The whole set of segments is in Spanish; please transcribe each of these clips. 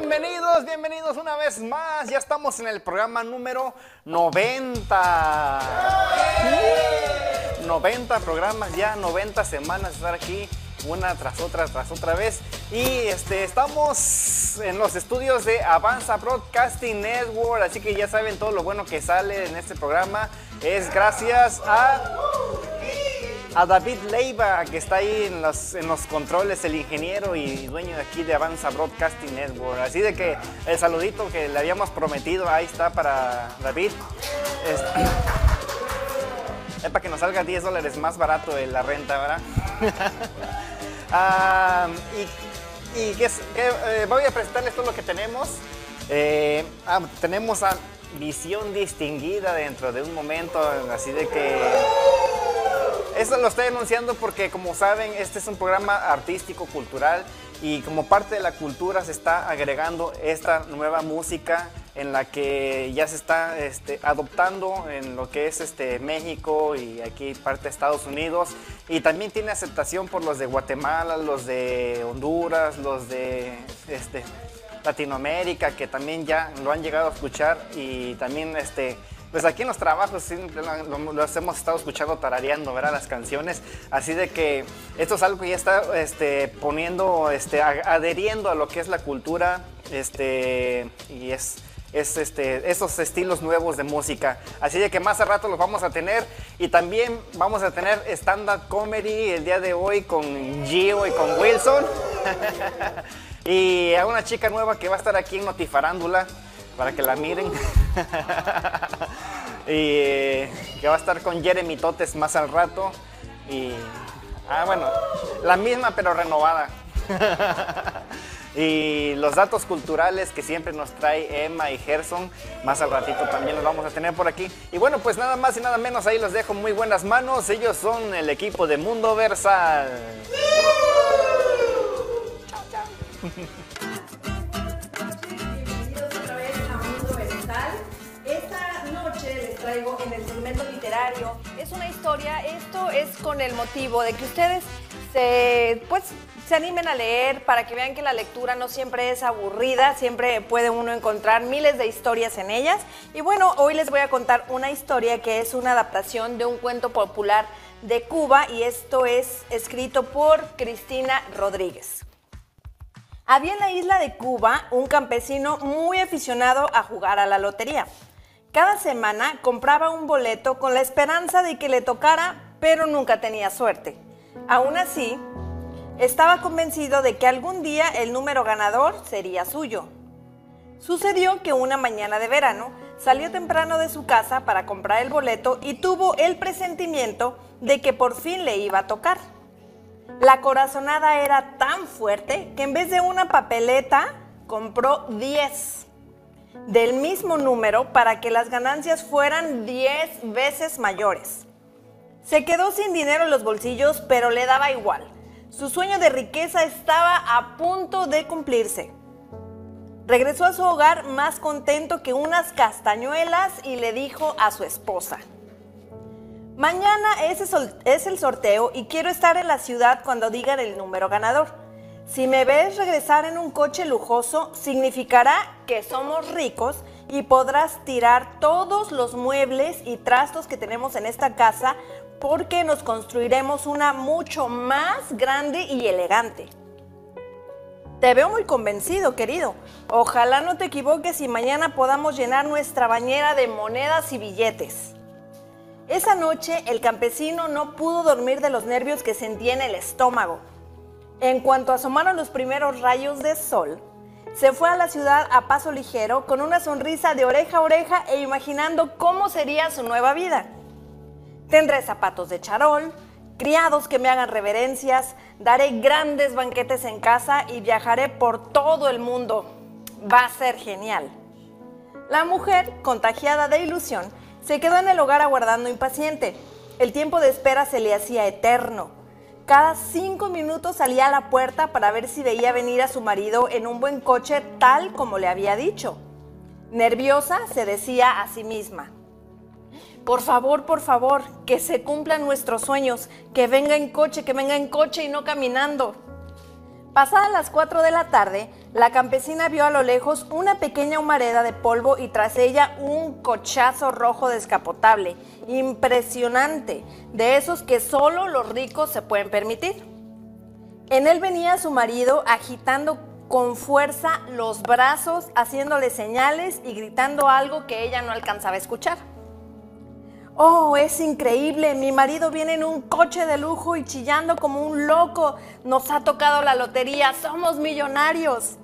Bienvenidos, bienvenidos una vez más. Ya estamos en el programa número 90. 90 programas ya, 90 semanas de estar aquí, una tras otra, tras otra vez. Y este, estamos en los estudios de Avanza Broadcasting Network, así que ya saben todo lo bueno que sale en este programa. Es gracias a a David Leiva, que está ahí en los, en los controles, el ingeniero y dueño de aquí de Avanza Broadcasting Network. Así de que el saludito que le habíamos prometido, ahí está para David. Es, es para que nos salga 10 dólares más barato de la renta, ¿verdad? Ah, y y que, eh, voy a presentarles todo lo que tenemos. Eh, ah, tenemos a visión distinguida dentro de un momento, así de que eso lo estoy anunciando porque, como saben, este es un programa artístico, cultural, y como parte de la cultura se está agregando esta nueva música en la que ya se está este, adoptando en lo que es este, México y aquí parte de Estados Unidos. Y también tiene aceptación por los de Guatemala, los de Honduras, los de este, Latinoamérica, que también ya lo han llegado a escuchar y también este, pues aquí en los trabajos sí, lo, hemos estado escuchando tarareando, ¿verdad? Las canciones. Así de que esto es algo que ya está este, poniendo, este, adheriendo a lo que es la cultura este, y es, es este, esos estilos nuevos de música. Así de que más a rato los vamos a tener y también vamos a tener stand-up comedy el día de hoy con Gio y con Wilson. y a una chica nueva que va a estar aquí en Notifarándula para que la miren. y que va a estar con Jeremy Totes más al rato. Y. Ah, bueno, la misma pero renovada. y los datos culturales que siempre nos trae Emma y Gerson, más al ratito también los vamos a tener por aquí. Y bueno, pues nada más y nada menos, ahí los dejo muy buenas manos. Ellos son el equipo de Mundo Versal. en el segmento literario. Es una historia, esto es con el motivo de que ustedes pues, se animen a leer para que vean que la lectura no siempre es aburrida, siempre puede uno encontrar miles de historias en ellas. Y bueno, hoy les voy a contar una historia que es una adaptación de un cuento popular de Cuba y esto es escrito por Cristina Rodríguez. Había en la isla de Cuba un campesino muy aficionado a jugar a la lotería. Cada semana compraba un boleto con la esperanza de que le tocara, pero nunca tenía suerte. Aún así, estaba convencido de que algún día el número ganador sería suyo. Sucedió que una mañana de verano salió temprano de su casa para comprar el boleto y tuvo el presentimiento de que por fin le iba a tocar. La corazonada era tan fuerte que en vez de una papeleta compró 10 del mismo número para que las ganancias fueran 10 veces mayores. Se quedó sin dinero en los bolsillos, pero le daba igual. Su sueño de riqueza estaba a punto de cumplirse. Regresó a su hogar más contento que unas castañuelas y le dijo a su esposa, Mañana es el, sorteo y quiero estar en la ciudad cuando digan el número ganador. Si me ves regresar en un coche lujoso, significará que somos ricos y podrás tirar todos los muebles y trastos que tenemos en esta casa porque nos construiremos una mucho más grande y elegante. Te veo muy convencido, querido. Ojalá no te equivoques y mañana podamos llenar nuestra bañera de monedas y billetes. Esa noche el campesino no pudo dormir de los nervios que sentía en el estómago. En cuanto asomaron los primeros rayos de sol, se fue a la ciudad a paso ligero con una sonrisa de oreja a oreja e imaginando cómo sería su nueva vida. Tendré zapatos de charol, criados que me hagan reverencias, daré grandes banquetes en casa y viajaré por todo el mundo. Va a ser genial. La mujer, contagiada de ilusión, se quedó en el hogar aguardando impaciente. El tiempo de espera se le hacía eterno. Cada cinco minutos salía a la puerta para ver si veía venir a su marido en un buen coche tal como le había dicho. Nerviosa, se decía a sí misma. Por favor, por favor, que se cumplan nuestros sueños, que venga en coche, que venga en coche y no caminando. Pasadas las 4 de la tarde, la campesina vio a lo lejos una pequeña humareda de polvo y tras ella un cochazo rojo descapotable, impresionante, de esos que solo los ricos se pueden permitir. En él venía su marido agitando con fuerza los brazos, haciéndole señales y gritando algo que ella no alcanzaba a escuchar. Oh, es increíble, mi marido viene en un coche de lujo y chillando como un loco. Nos ha tocado la lotería, somos millonarios.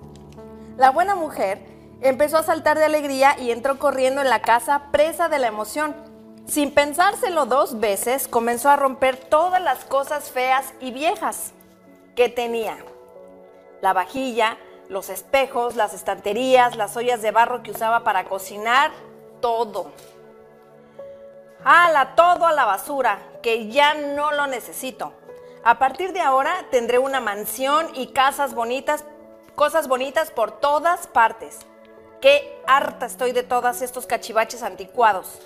La buena mujer empezó a saltar de alegría y entró corriendo en la casa presa de la emoción. Sin pensárselo dos veces, comenzó a romper todas las cosas feas y viejas que tenía. La vajilla, los espejos, las estanterías, las ollas de barro que usaba para cocinar, todo. ¡Hala, todo a la basura! Que ya no lo necesito. A partir de ahora tendré una mansión y casas bonitas, cosas bonitas por todas partes. Qué harta estoy de todos estos cachivaches anticuados.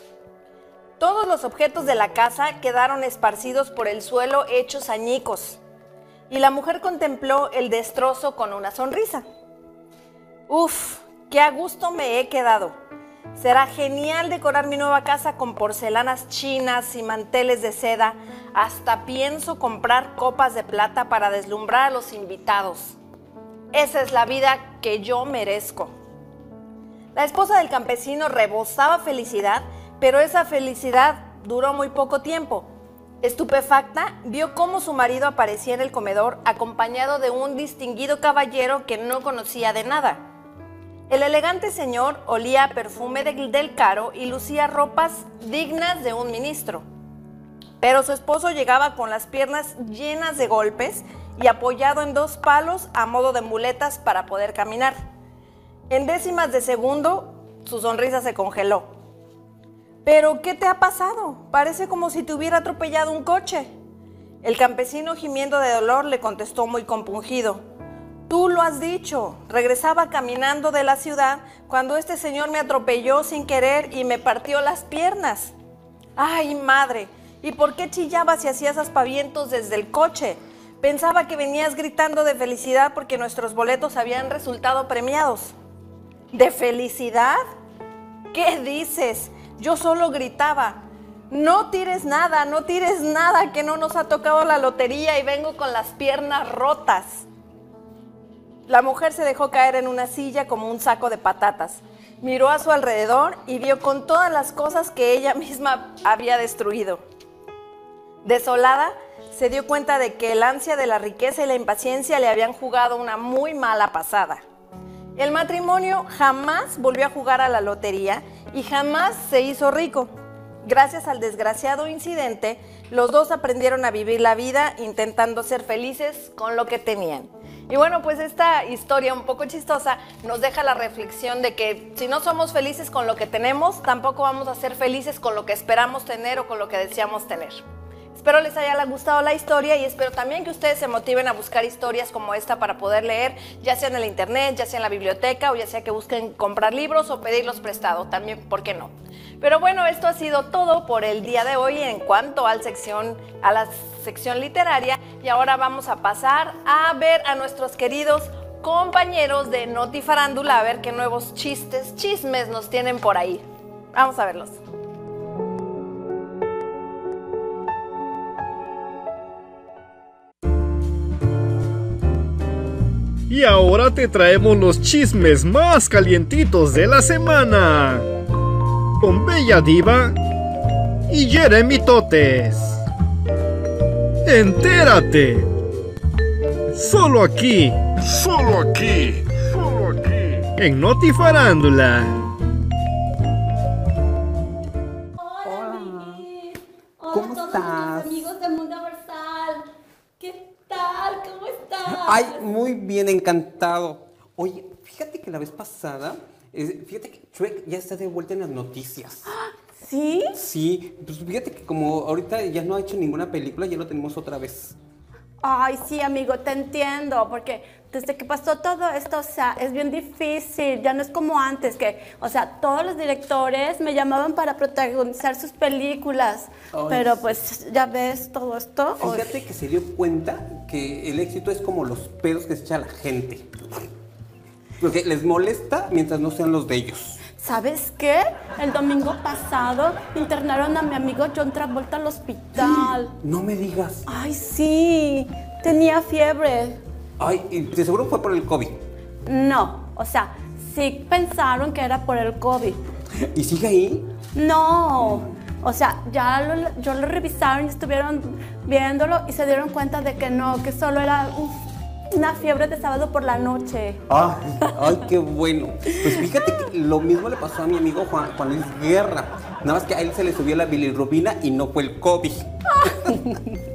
Todos los objetos de la casa quedaron esparcidos por el suelo hechos añicos. Y la mujer contempló el destrozo con una sonrisa. Uf, qué a gusto me he quedado. Será genial decorar mi nueva casa con porcelanas chinas y manteles de seda. Hasta pienso comprar copas de plata para deslumbrar a los invitados. Esa es la vida que yo merezco. La esposa del campesino rebosaba felicidad, pero esa felicidad duró muy poco tiempo. Estupefacta, vio cómo su marido aparecía en el comedor acompañado de un distinguido caballero que no conocía de nada. El elegante señor olía perfume del caro y lucía ropas dignas de un ministro. Pero su esposo llegaba con las piernas llenas de golpes y apoyado en dos palos a modo de muletas para poder caminar. En décimas de segundo, su sonrisa se congeló. ¿Pero qué te ha pasado? Parece como si te hubiera atropellado un coche. El campesino gimiendo de dolor le contestó muy compungido. Tú lo has dicho. Regresaba caminando de la ciudad cuando este señor me atropelló sin querer y me partió las piernas. Ay, madre, ¿y por qué chillabas y hacías aspavientos desde el coche? Pensaba que venías gritando de felicidad porque nuestros boletos habían resultado premiados. ¿De felicidad? ¿Qué dices? Yo solo gritaba. No tires nada, no tires nada, que no nos ha tocado la lotería y vengo con las piernas rotas. La mujer se dejó caer en una silla como un saco de patatas. Miró a su alrededor y vio con todas las cosas que ella misma había destruido. Desolada, se dio cuenta de que el ansia de la riqueza y la impaciencia le habían jugado una muy mala pasada. El matrimonio jamás volvió a jugar a la lotería y jamás se hizo rico. Gracias al desgraciado incidente, los dos aprendieron a vivir la vida intentando ser felices con lo que tenían. Y bueno, pues esta historia un poco chistosa nos deja la reflexión de que si no somos felices con lo que tenemos, tampoco vamos a ser felices con lo que esperamos tener o con lo que deseamos tener. Espero les haya gustado la historia y espero también que ustedes se motiven a buscar historias como esta para poder leer, ya sea en el internet, ya sea en la biblioteca o ya sea que busquen comprar libros o pedirlos prestados, también, ¿por qué no? Pero bueno, esto ha sido todo por el día de hoy en cuanto a, sección, a la sección literaria y ahora vamos a pasar a ver a nuestros queridos compañeros de Notifarándula a ver qué nuevos chistes, chismes nos tienen por ahí. Vamos a verlos. Y ahora te traemos los chismes más calientitos de la semana. Con Bella Diva y Jeremy Totes. Entérate. Solo aquí. Solo aquí. Solo aquí. En Notifarándula. Ay, muy bien, encantado. Oye, fíjate que la vez pasada, eh, fíjate que Shrek ya está de vuelta en las noticias. ¿Sí? Sí, pues fíjate que como ahorita ya no ha hecho ninguna película, ya lo tenemos otra vez. Ay, sí, amigo, te entiendo, porque desde que pasó todo esto, o sea, es bien difícil, ya no es como antes, que, o sea, todos los directores me llamaban para protagonizar sus películas, Ay, pero pues ya ves todo esto. Ay, Fíjate que se dio cuenta que el éxito es como los pedos que se echa la gente. Porque les molesta mientras no sean los de ellos. ¿Sabes qué? El domingo pasado internaron a mi amigo John Travolta al hospital. No me digas. Ay, sí, tenía fiebre. Ay, y de seguro fue por el COVID. No, o sea, sí pensaron que era por el COVID. ¿Y sigue ahí? No, o sea, ya lo, yo lo revisaron y estuvieron viéndolo y se dieron cuenta de que no, que solo era un- una fiebre de sábado por la noche. Ay, ay, qué bueno. Pues fíjate que lo mismo le pasó a mi amigo Juan, Juan Luis Guerra. Nada más que a él se le subió la bilirrubina y no fue el COVID.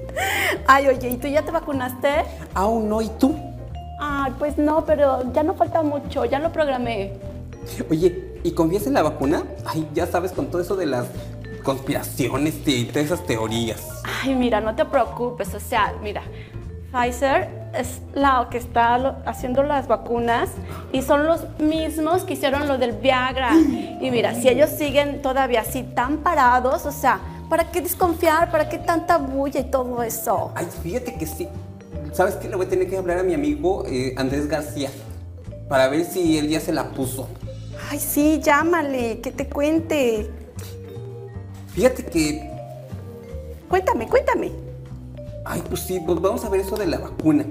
Ay, oye, ¿y tú ya te vacunaste? Aún no, ¿y tú? Ay, pues no, pero ya no falta mucho, ya lo programé. Oye, ¿y confías en la vacuna? Ay, ya sabes, con todo eso de las conspiraciones y todas esas teorías. Ay, mira, no te preocupes, o sea, mira, Pfizer es la que está lo- haciendo las vacunas y son los mismos que hicieron lo del Viagra. Y mira, si ellos siguen todavía así tan parados, o sea, ¿para qué desconfiar? ¿Para qué tanta bulla y todo eso? Ay, fíjate que sí. ¿Sabes qué? Le voy a tener que hablar a mi amigo eh, Andrés García para ver si él ya se la puso. Ay, sí, llámale, que te cuente. Fíjate que, Cuéntame, cuéntame. ay, pues sí, pues vamos a ver eso de la vacuna.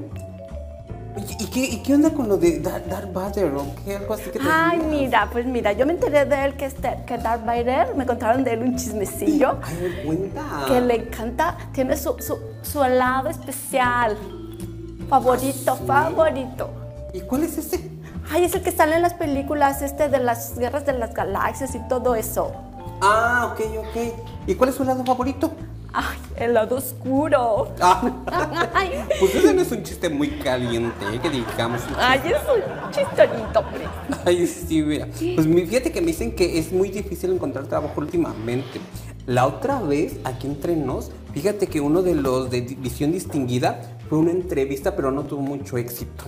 ¿Y qué, y qué onda con lo de Dar- Darth Vader o qué? Algo así que te Ay, digas? mira, pues mira, yo me enteré de él que, este, que Darth Vader, me contaron de él un chismecillo. Ay, me cuenta. que le encanta, tiene su, su, su helado especial. Favorito, favorito. ¿Y cuál es ese? Ay, es el que sale en las películas este de las guerras de las galaxias y todo eso. Ah, ok, ok. ¿Y cuál es su helado favorito? Ay, helado oscuro. Ah, Ay, pues ese no es un chiste muy caliente, ¿eh? que digamos. ay, es un chistorito, hombre. Ay, sí, mira. Pues fíjate que me dicen que es muy difícil encontrar trabajo últimamente. La otra vez, aquí entre nos, fíjate que uno de los de Visión Distinguida fue una entrevista, pero no tuvo mucho éxito.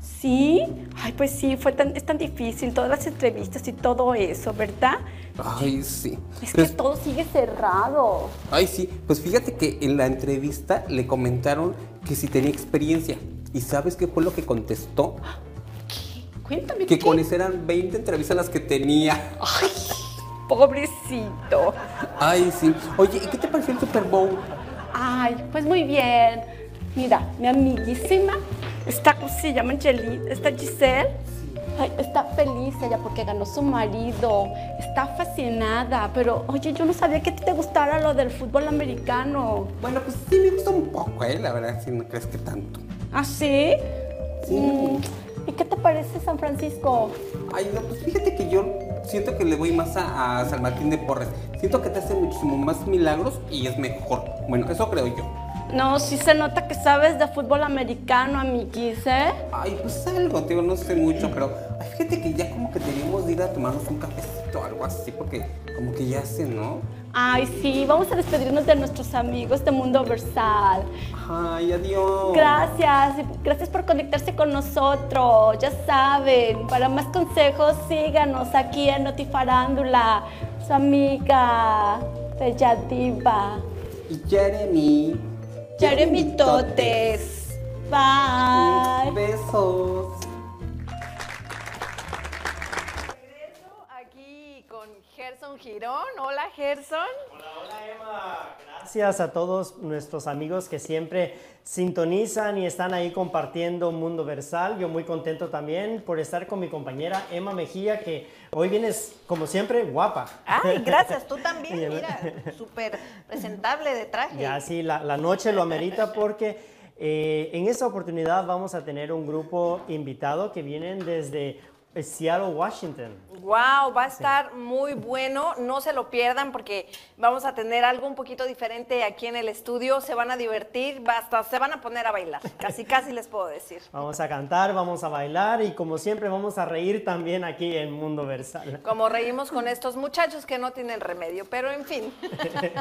¿Sí? Ay, pues sí, fue tan, es tan difícil, todas las entrevistas y todo eso, ¿verdad? Ay, sí. Es que Pues- todo sigue cerrado. Ay, sí. Pues fíjate que en la entrevista le comentaron que si tenía experiencia. ¿Y sabes qué fue lo que contestó? Cuéntame. Que ¿qué? con eso eran 20 entrevistas las que tenía. Ay, pobrecito. Ay, sí. Oye, ¿y qué te pareció el Super Bowl? Ay, pues muy bien. Mira, mi amiguísima, está, ¿cómo se llama Angelit? Está Giselle. Ay, está feliz ella porque ganó su marido. Está fascinada. Pero, oye, yo no sabía que a ti te gustara lo del fútbol americano. Bueno, pues sí me gusta un poco, ¿eh? La verdad, si no crees que tanto. ¿Ah, sí? Sí. Mm, ¿Y qué te parece San Francisco? Ay, no, pues fíjate que yo siento que le voy más a, a San Martín de Porres. Siento que te hace muchísimo más milagros y es mejor. Bueno, eso creo yo. No, sí se nota que sabes de fútbol americano, amiguis, ¿eh? Ay, pues algo, digo, no sé mucho, pero ay, fíjate que ya como que deberíamos de ir a tomarnos un cafecito o algo así, porque como que ya sé, ¿no? Ay, sí, vamos a despedirnos de nuestros amigos de Mundo Versal. Ay, adiós. Gracias, gracias por conectarse con nosotros. Ya saben, para más consejos síganos aquí en Notifarándula, su amiga Bella Diva, Y Jeremy. Jeremy Totes. Bye. Besos. Gerson Girón. Hola, Gerson. Gracias a todos nuestros amigos que siempre sintonizan y están ahí compartiendo Mundo Versal. Yo muy contento también por estar con mi compañera Emma Mejía, que hoy vienes, como siempre, guapa. Ay, gracias. Tú también, mira, súper presentable de traje. Ya sí, la, la noche lo amerita porque eh, en esta oportunidad vamos a tener un grupo invitado que vienen desde Seattle, Washington. Wow, va a estar muy bueno, no se lo pierdan porque vamos a tener algo un poquito diferente aquí en el estudio, se van a divertir, hasta se van a poner a bailar, casi casi les puedo decir. Vamos a cantar, vamos a bailar y como siempre vamos a reír también aquí en Mundo Versal. Como reímos con estos muchachos que no tienen remedio, pero en fin.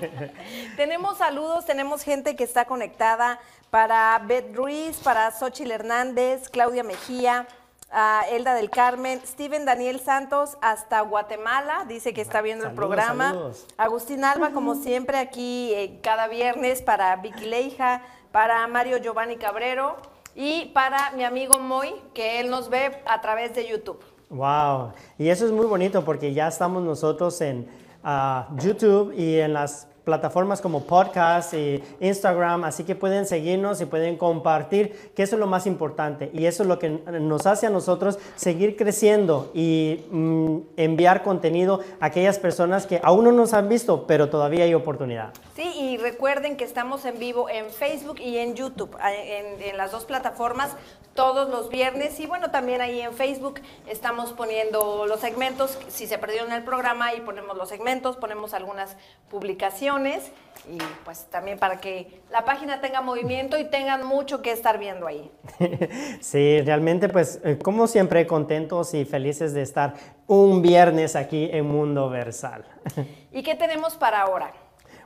tenemos saludos, tenemos gente que está conectada para Beth Ruiz, para Xochitl Hernández, Claudia Mejía, a Elda del Carmen, Steven Daniel Santos hasta Guatemala, dice que está viendo el programa. saludos. Agustín Alba, como siempre, aquí eh, cada viernes para Vicky Leija, para Mario Giovanni Cabrero y para mi amigo Moy, que él nos ve a través de YouTube. Wow, y eso es muy bonito porque ya estamos nosotros en ah, YouTube y en las plataformas como podcast y Instagram, así que pueden seguirnos y pueden compartir, que eso es lo más importante y eso es lo que nos hace a nosotros seguir creciendo y mm, enviar contenido a aquellas personas que aún no nos han visto, pero todavía hay oportunidad. Sí, y recuerden que estamos en vivo en Facebook y en YouTube, en, en las dos plataformas todos los viernes y bueno, también ahí en Facebook estamos poniendo los segmentos, si se perdieron el programa y ponemos los segmentos, ponemos algunas publicaciones y pues también para que la página tenga movimiento y tengan mucho que estar viendo ahí. Sí, realmente pues eh, como siempre contentos y felices de estar un viernes aquí en Mundo Versal. ¿Y qué tenemos para ahora?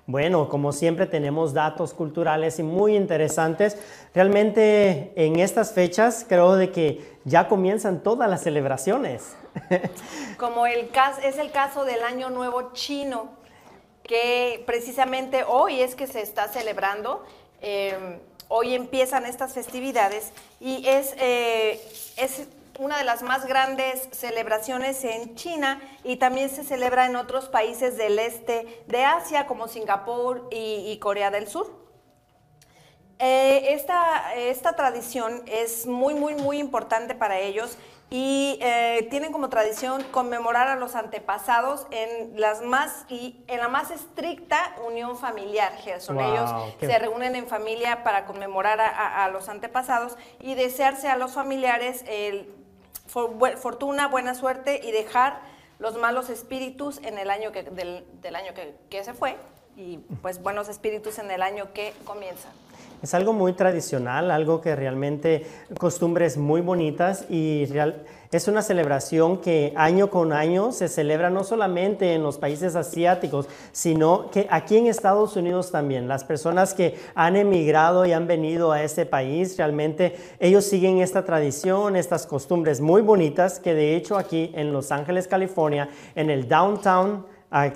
Bueno, como siempre tenemos datos culturales y muy interesantes. Realmente en estas fechas creo de que ya comienzan todas las celebraciones. Como el caso, es el caso del Año Nuevo Chino, que precisamente hoy es que se está celebrando. Eh, hoy empiezan estas festividades y es, eh, es una de las más grandes celebraciones en China y también se celebra en otros países del este de Asia como Singapur y, Corea del Sur. Eh, esta, esta, tradición es muy, muy, muy importante para ellos y eh, tienen como tradición conmemorar a los antepasados en, las más, y en la más estricta unión familiar. Son ellos se reúnen en familia para conmemorar a, a, los antepasados y desearse a los familiares el fortuna, buena suerte y dejar los malos espíritus en el año que, del, año que, se fue y pues buenos espíritus en el año que comienza. Es algo muy tradicional, algo que realmente costumbres muy bonitas y real, es una celebración que año con año se celebra no solamente en los países asiáticos, sino que aquí en Estados Unidos también. Las personas que han emigrado y han venido a este país, realmente ellos siguen esta tradición, estas costumbres muy bonitas que de hecho aquí en Los Ángeles, California, en el downtown,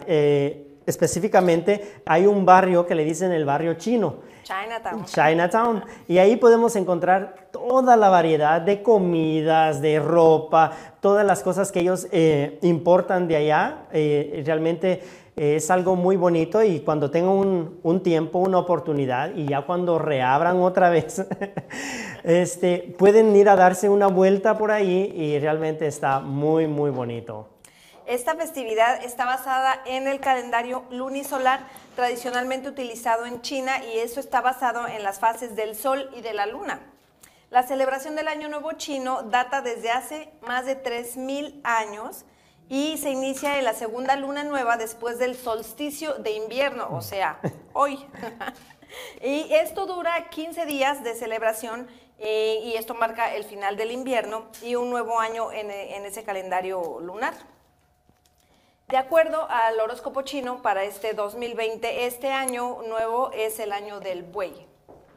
eh, específicamente hay un barrio que le dicen el barrio chino Chinatown. Chinatown. Y ahí podemos encontrar toda la variedad de comidas, de ropa, todas las cosas que ellos eh, importan de allá. Eh, realmente eh, es algo muy bonito y cuando tengan un, un, tiempo, una oportunidad y ya cuando reabran otra vez, este, pueden ir a darse una vuelta por ahí y realmente está muy, muy bonito. Esta festividad está basada en el calendario lunisolar tradicionalmente utilizado en China y eso está basado en las fases del Sol y de la Luna. La celebración del Año Nuevo chino data desde hace más de 3.000 años y se inicia en la segunda luna nueva después del solsticio de invierno, o sea, hoy. y esto dura 15 días de celebración eh, y esto marca el final del invierno y un nuevo año en ese calendario lunar. De acuerdo al horóscopo chino para este 2020, este año nuevo es el año del buey,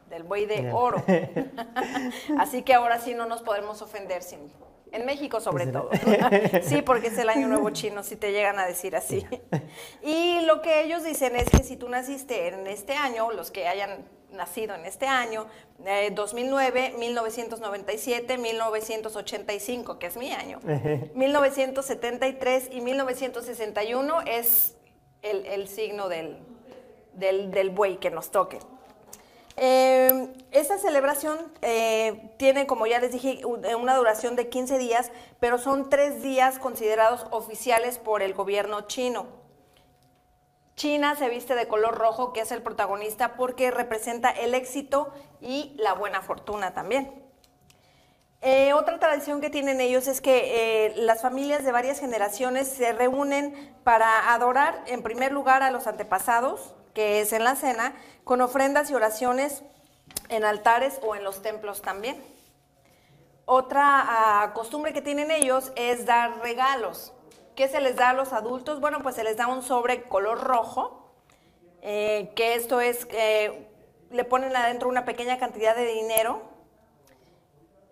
del buey de oro. Así que ahora sí no nos podemos ofender sin, en México sobre todo. sí, porque es el año nuevo chino, si te llegan a decir así. Y lo que ellos dicen es que si tú naciste en este año, los que hayan nacido en este año, 2009, 1997, 1985, que es mi año, 1973 y 1961 es el, signo del, del, buey que nos toque. Eh, esta celebración eh, tiene, como ya les dije, una duración de 15 días, pero son tres días considerados oficiales por el gobierno chino. China se viste de color rojo, que es el protagonista porque representa el éxito y la buena fortuna también. Eh, otra tradición que tienen ellos es que eh, las familias de varias generaciones se reúnen para adorar en primer lugar a los antepasados, que es en la cena, con ofrendas y oraciones en altares o en los templos también. Otra ah, costumbre que tienen ellos es dar regalos. ¿Qué se les da a los adultos? Bueno, pues se les da un sobre color rojo, eh, que esto es, eh, le ponen adentro una pequeña cantidad de dinero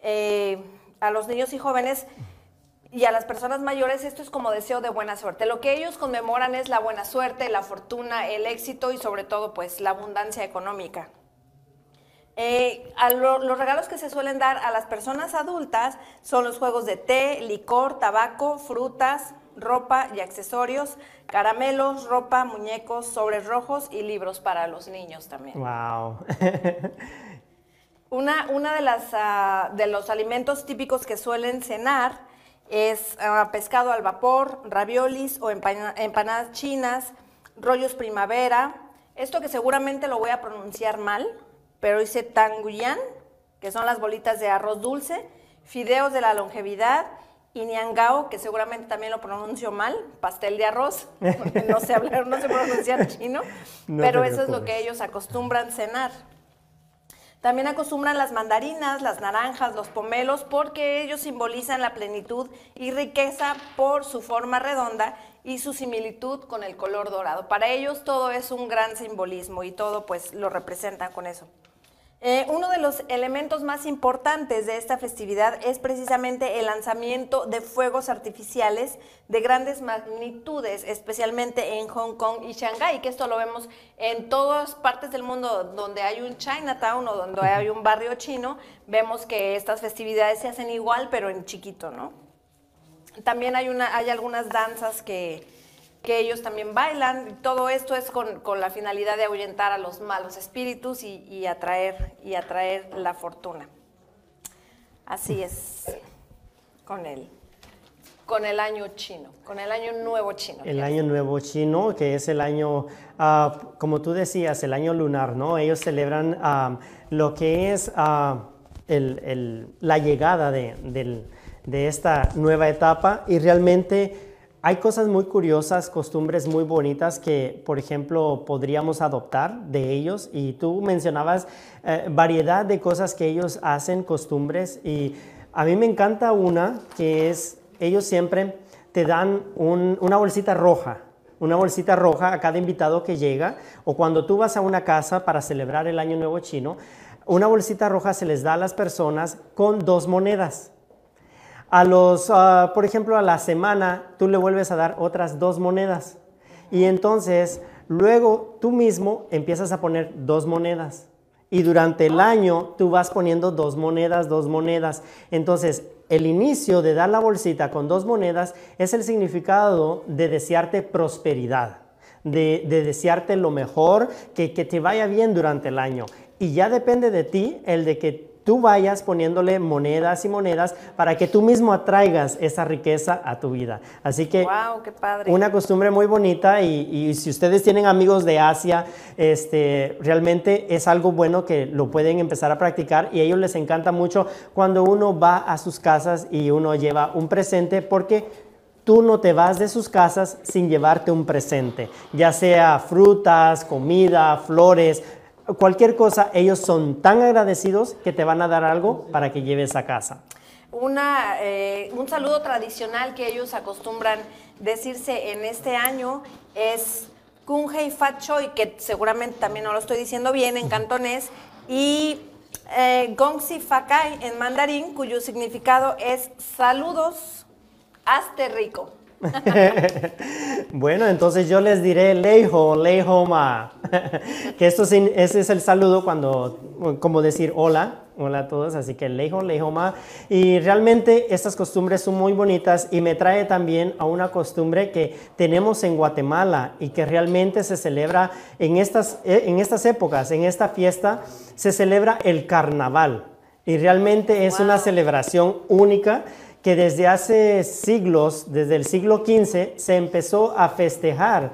eh, a los niños y jóvenes y a las personas mayores esto es como deseo de buena suerte. Lo que ellos conmemoran es la buena suerte, la fortuna, el éxito y sobre todo pues la abundancia económica. Eh, a lo- los regalos que se suelen dar a las personas adultas son los juegos de té, licor, tabaco, frutas, ropa y accesorios, caramelos, ropa, muñecos, sobres rojos y libros para los niños también. Wow. Una, una de, las, ah, de los alimentos típicos que suelen cenar es ah, pescado al vapor, raviolis o empana- empanadas chinas, rollos primavera. Esto que seguramente lo voy a pronunciar mal, pero dice tanguyan, que son las bolitas de arroz dulce, fideos de la longevidad y niangao, que seguramente también lo pronuncio mal, pastel de arroz, porque no sé hablar, no sé pronunciar chino, No pero eso es lo que ellos acostumbran cenar. También acostumbran las mandarinas, las naranjas, los pomelos, porque ellos simbolizan la plenitud y riqueza por su forma redonda y su similitud con el color dorado. Para ellos todo es un gran simbolismo y todo pues lo representan con eso. Eh, uno de los elementos más importantes de esta festividad es precisamente el lanzamiento de fuegos artificiales de grandes magnitudes, especialmente en Hong Kong y Shanghái, que esto lo vemos en todas partes del mundo donde hay un Chinatown o donde hay un barrio chino, vemos que estas festividades se hacen igual, pero en chiquito, ¿no? También hay, una, hay algunas danzas que, que ellos también bailan. y Todo esto es con, con la finalidad de ahuyentar a los malos espíritus y, y atraer, y atraer la fortuna. Así es con el, con el año chino, con el año nuevo chino. El año nuevo chino, que es el año, ah, como tú decías, el año lunar, ¿no? Ellos celebran ah, lo que es ah, el- el- la llegada de, del- de esta nueva etapa y realmente hay cosas muy curiosas, costumbres muy bonitas que, por ejemplo, podríamos adoptar de ellos. Y tú mencionabas eh, variedad de cosas que ellos hacen, costumbres. Y a mí me encanta una que es, ellos siempre te dan un- una bolsita roja. Una bolsita roja a cada invitado que llega. O cuando tú vas a una casa para celebrar el Año Nuevo Chino, una bolsita roja se les da a las personas con dos monedas. A los, ah, por ejemplo, a la semana tú le vuelves a dar otras dos monedas. Y entonces luego tú mismo empiezas a poner dos monedas. Y durante el año tú vas poniendo dos monedas, dos monedas. Entonces el inicio de dar la bolsita con dos monedas es el significado de desearte prosperidad, de, de desearte lo mejor, que, que te vaya bien durante el año. Y ya depende de ti el de que tú vayas poniéndole monedas y monedas para que tú mismo atraigas esa riqueza a tu vida. Así que ¡Wow! ¡Qué padre! una costumbre muy bonita y, y si ustedes tienen amigos de Asia, este, realmente es algo bueno que lo pueden empezar a practicar y a ellos les encanta mucho cuando uno va a sus casas y uno lleva un presente porque tú no te vas de sus casas sin llevarte un presente, ya sea frutas, comida, flores. Cualquier cosa, ellos son tan agradecidos que te van a dar algo para que lleves a casa. Una, eh, un saludo tradicional que ellos acostumbran decirse en este año es Kung Hei Fat Choi, que seguramente también no lo estoy diciendo bien en cantonés, y eh, Gong Si Fa Kai en mandarín, cuyo significado es saludos, hazte rico. Bueno, entonces yo les diré Leiho, Leiho Ma. que esto sin- ese es el saludo cuando, como decir hola, hola a todos, así que Leiho, Leiho Ma. Y realmente estas costumbres son muy bonitas y me trae también a una costumbre que tenemos en Guatemala y que realmente se celebra en estas, eh, en estas épocas, en esta fiesta, se celebra el carnaval. Y realmente es una celebración única que desde hace siglos, desde el siglo XV, se empezó a festejar.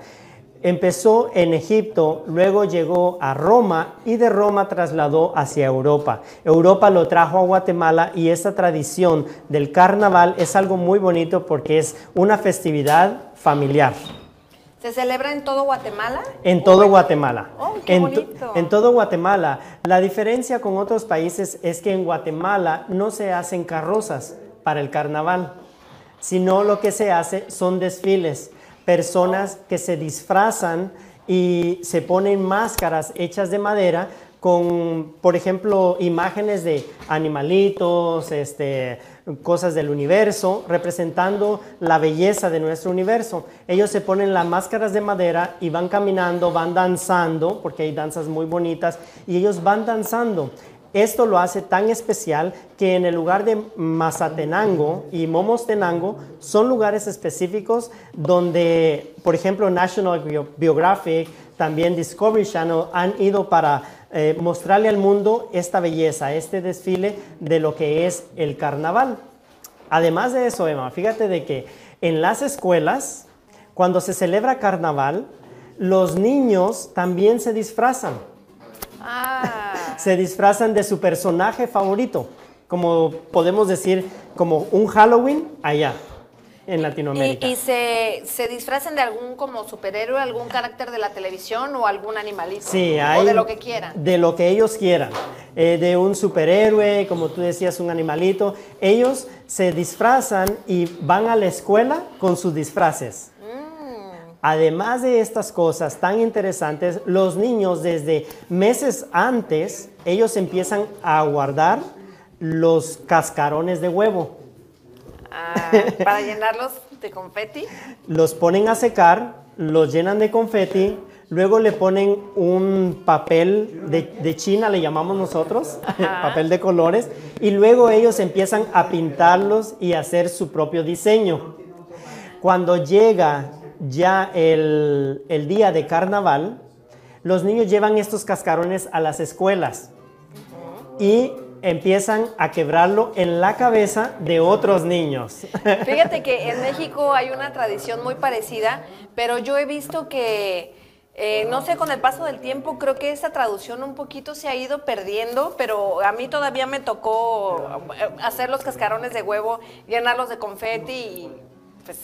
Empezó en Egipto, luego llegó a Roma y de Roma trasladó hacia Europa. Europa lo trajo a Guatemala y esta tradición del carnaval es algo muy bonito porque es una festividad familiar ¿Se celebra en todo Guatemala? en todo Guatemala. Oh, qué en, bonito. en todo Guatemala. La diferencia con otros países es que en Guatemala no se hacen carrozas para el carnaval, sino lo que se hace son desfiles. Personas que se disfrazan y se ponen máscaras hechas de madera con, por ejemplo, imágenes de animalitos, este, cosas del universo, representando la belleza de nuestro universo. Ellos se ponen las máscaras de madera y van caminando, van danzando, porque hay danzas muy bonitas, y ellos van danzando. Esto lo hace tan especial que en el lugar de Mazatenango y Momostenango son lugares específicos donde, por ejemplo, National Geographic, también Discovery Channel han ido para eh, mostrarle al mundo esta belleza, este desfile de lo que es el carnaval. Además de eso, Emma, fíjate de que en las escuelas, cuando se celebra carnaval, los niños también se disfrazan. Se disfrazan de su personaje favorito, como podemos decir, como un Halloween allá en Latinoamérica. y, y se, se disfrazan de algún como superhéroe, algún carácter de la televisión o algún animalito. Sí, hay O de lo que quieran. De lo que ellos quieran. Eh, de un superhéroe, como tú decías, un animalito. Ellos se disfrazan y van a la escuela con sus disfraces. Además de estas cosas tan interesantes, los niños desde meses antes, ellos empiezan a guardar los cascarones de huevo. Ah, para llenarlos de confeti. Los ponen a secar, los llenan de confeti, luego le ponen un papel de, de China, le llamamos nosotros, papel de colores, y luego ellos empiezan a pintarlos y a hacer su propio diseño. Cuando llega ya el, el día de carnaval, los niños llevan estos cascarones a las escuelas y empiezan a quebrarlo en la cabeza de otros niños. Fíjate que en México hay una tradición muy parecida, pero yo he visto que, eh, no sé, con el paso del tiempo, creo que esta traducción un poquito se ha ido perdiendo, pero a mí todavía me tocó eh, hacer los cascarones de huevo, llenarlos de confeti y pues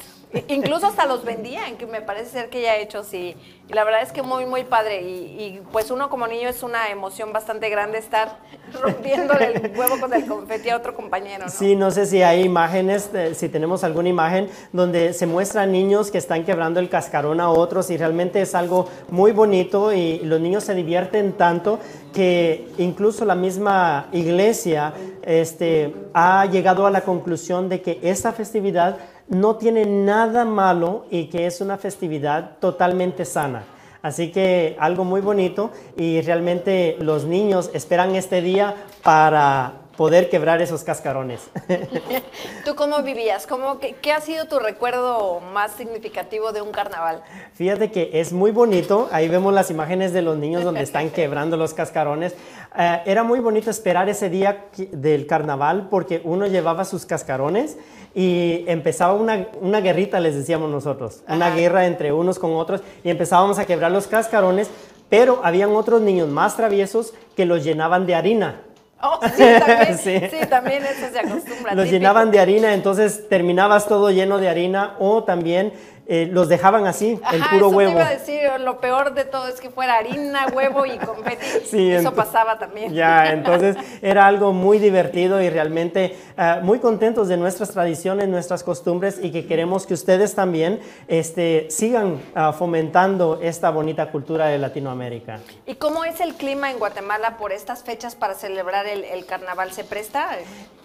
incluso hasta los vendían, que me parece ser que ya he hecho, sí. Y la verdad es que muy, muy padre. Y, y, pues uno como niño es una emoción bastante grande estar rompiéndole el huevo con el confeti a otro compañero. Sí, no sé si hay imágenes, eh, si tenemos alguna imagen donde se muestran niños que están quebrando el cascarón a otros y realmente es algo muy bonito y los niños se divierten tanto que incluso la misma iglesia este, ha llegado a la conclusión de que esta festividad no tiene nada malo y que es una festividad totalmente sana. Así que algo muy bonito y realmente los niños esperan este día para poder quebrar esos cascarones. ¿Tú cómo vivías? ¿Cómo, qué, qué ha sido tu recuerdo más significativo de un carnaval? Fíjate que es muy bonito, ahí vemos las imágenes de los niños donde están quebrando los cascarones. Eh, era muy bonito esperar ese día del carnaval porque uno llevaba sus cascarones y empezaba una, una guerrita, les decíamos nosotros, una guerra entre unos con otros y empezábamos a quebrar los cascarones, pero habían otros niños más traviesos que los llenaban de harina. Oh, sí, también, Sí. sí. también eso se acostumbra. Los típico. llenaban de harina, entonces terminabas todo lleno de harina o también eh, los dejaban así, el Ajá, puro eso huevo. Te iba a decir, lo peor de todo es que fuera harina, huevo y confeti. Sí, eso pasaba también. Ya, entonces era algo muy divertido y realmente ah, muy contentos de nuestras tradiciones, nuestras costumbres y que queremos que ustedes también este, sigan ah, fomentando esta bonita cultura de Latinoamérica. ¿Y cómo es el clima en Guatemala por estas fechas para celebrar el, el carnaval? ¿Se presta?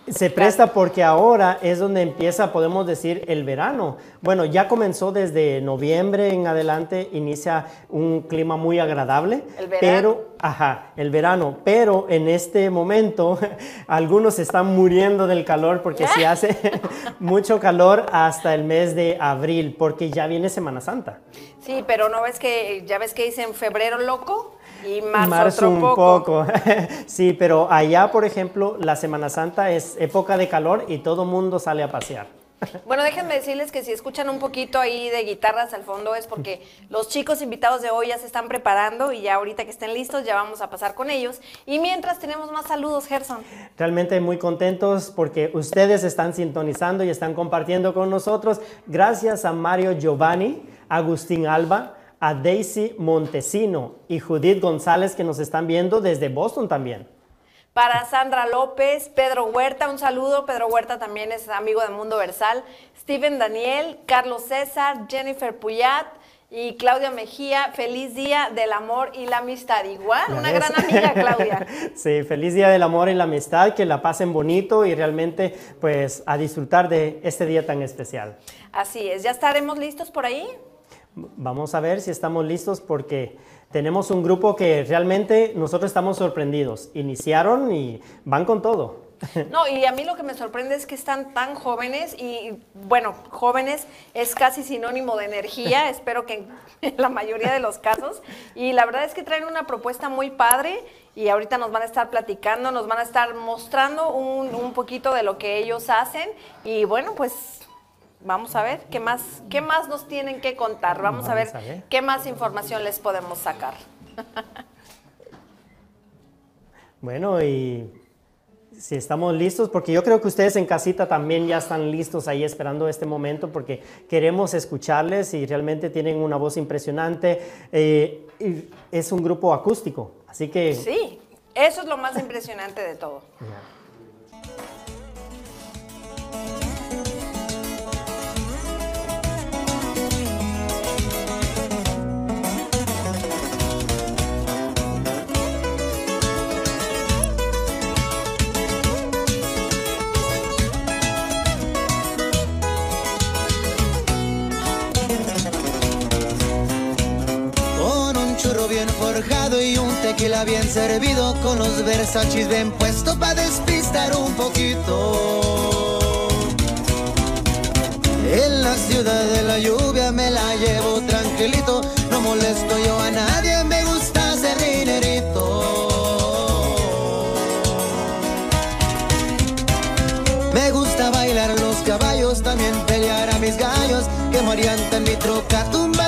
Se presta porque ahora es donde empieza, podemos decir, el verano. Bueno, ya comenzó desde noviembre en adelante, inicia un clima muy agradable. El verano. Pero, ajá, el verano. Pero en este momento, algunos están muriendo del calor porque se hace mucho calor hasta el mes de abril, porque ya viene Semana Santa. Sí, pero no ves que, ya ves que dicen febrero loco y marzo, Marzo otro un poco. poco. sí, pero allá, por ejemplo, la Semana Santa es época de calor y todo mundo sale a pasear. Bueno, déjenme decirles que si escuchan un poquito ahí de guitarras al fondo es porque los chicos invitados de hoy ya se están preparando y ya ahorita que estén listos ya vamos a pasar con ellos. Y mientras tenemos más saludos, Gerson. Realmente muy contentos porque ustedes están sintonizando y están compartiendo con nosotros. Gracias a Mario Giovanni, Agustín Alba, a Daisy Montesino y Judith González que nos están viendo desde Boston también. Para Sandra López, Pedro Huerta, un saludo. Pedro Huerta también es amigo de Mundo Versal. Steven Daniel, Carlos César, Jennifer Puyat y Claudia Mejía. Feliz día del amor y la amistad. Igual, una gran amiga, Claudia. Sí, feliz día del amor y la amistad, que la pasen bonito y realmente pues a disfrutar de este día tan especial. Así es, ¿ya estaremos listos por ahí? Vamos a ver si estamos listos porque tenemos un grupo que realmente nosotros estamos sorprendidos. Iniciaron y van con todo. No, y a mí lo que me sorprende es que están tan jóvenes y, bueno, jóvenes es casi sinónimo de energía, espero que en la mayoría de los casos. Y la verdad es que traen una propuesta muy padre y ahorita nos van a estar platicando, nos van a estar mostrando un, un poquito de lo que ellos hacen y bueno, pues vamos a ver qué más, qué más nos tienen que contar, vamos, a, ver qué más información les podemos sacar. Bueno, y si estamos listos, porque yo creo que ustedes en casita también ya están listos ahí esperando este momento, porque queremos escucharles y realmente tienen una voz impresionante. eh, y es un grupo acústico, así que Sí, eso es lo más impresionante de todo. Con y un tequila bien servido Con los Versace bien puesto para despistar un poquito. En la ciudad de la lluvia me la llevo tranquilito No molesto yo a nadie, me gusta hacer dinerito. Me gusta bailar los caballos, también pelear a mis gallos que morían en mi troca tumbada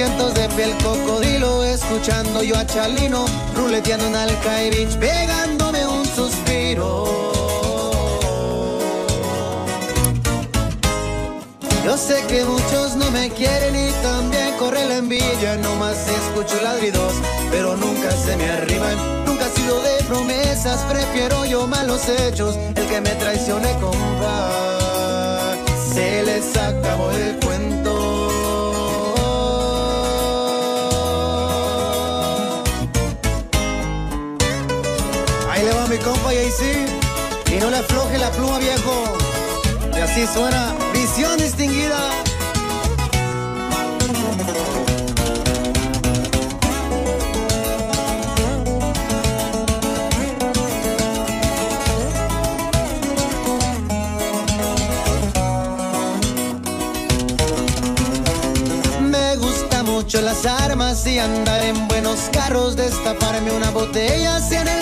Asientos de piel cocodrilo, escuchando yo a Chalino, ruleteando en Alcaí Beach, pegándome un suspiro. Yo sé que muchos no me quieren y también corre la envidia, nomás escucho ladridos, pero nunca se me arriban, nunca he sido de promesas, prefiero yo malos hechos, el que me traicione compa, se les acabó el cuento. Compa sí, y no le afloje la pluma viejo. Y así suena visión distinguida. Me gusta mucho las armas y andar en buenos carros, destaparme una botella si el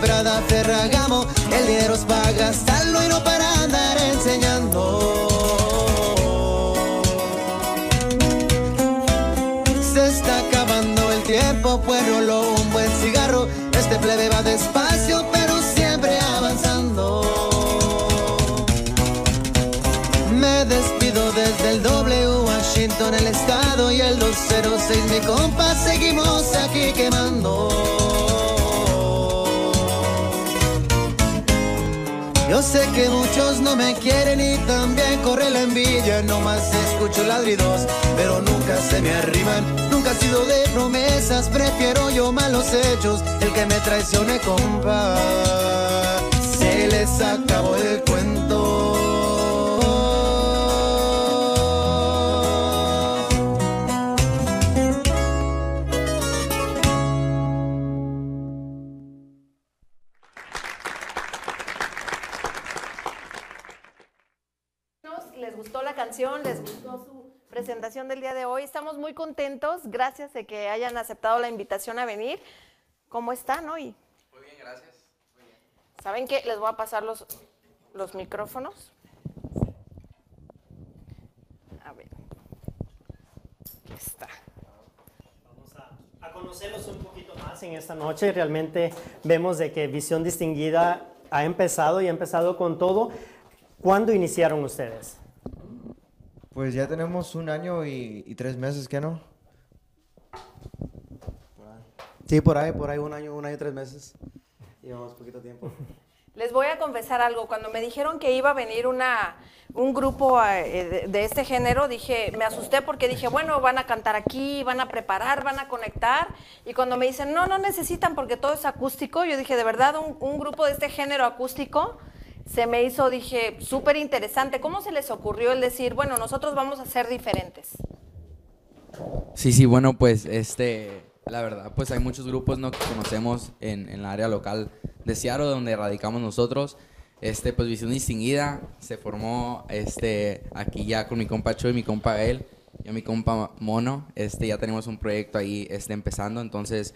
Prada, Ferragamo. El dinero es para gastarlo y no para andar enseñando. Se está acabando el tiempo, pues roló un buen cigarro. Este plebe va despacio, pero siempre avanzando. Me despido desde el W Washington, el estado y el 206. Mi compa, seguimos aquí quemando. Sé que muchos no me quieren y también corre la envidia. Nomás escucho ladridos, pero nunca se me arriban. Nunca he sido de promesas, prefiero yo malos hechos. El que me traicione, compa, se les acabó el cuento. Gustó la canción? ¿Les gustó su presentación del día de hoy? Estamos muy contentos. Gracias de que hayan aceptado la invitación a venir. ¿Cómo están hoy? Muy bien, gracias. ¿Saben qué? Les voy a pasar los, los micrófonos. A ver. Aquí está. Vamos a, a conocerlos un poquito más en esta noche. Realmente vemos de que Visión Distinguida ha empezado y ha empezado con todo. ¿Cuándo iniciaron ustedes? Pues ya tenemos un año y, y tres meses, ¿qué no? Sí, por ahí, por ahí, un año, un año y tres meses. Llevamos poquito tiempo. Les voy a confesar algo. Cuando me dijeron que iba a venir una, un grupo eh, de, de este género, dije, me asusté porque dije, bueno, van a cantar aquí, van a preparar, van a conectar. Y cuando me dicen, no, no necesitan porque todo es acústico, yo dije, de verdad, un, un grupo de este género acústico se me hizo, dije, súper interesante. ¿Cómo se les ocurrió el decir, bueno, nosotros vamos a ser diferentes? Sí, sí, bueno, pues este, la verdad, pues hay muchos grupos ¿no? que conocemos en, en la área local de Seattle, donde radicamos nosotros. Este, pues Visión Distinguida se formó este, aquí ya con mi compa Cho y mi compa Gael, y mi compa Mono. Este, ya tenemos un proyecto ahí este, empezando, entonces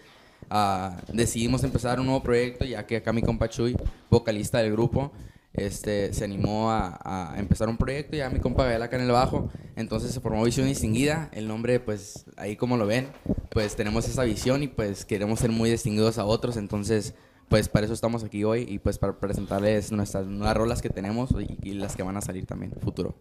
ah, decidimos empezar un nuevo proyecto, ya que acá mi compa Chuy, vocalista del grupo, este, se animó a, a empezar un proyecto, ya mi compa Gael acá en el bajo, entonces se formó Visión Distinguida, el nombre pues ahí como lo ven, pues tenemos esa visión y pues queremos ser muy distinguidos a otros, entonces pues para eso estamos aquí hoy y pues para presentarles nuestras nuevas rolas que tenemos y, y las que van a salir también futuro.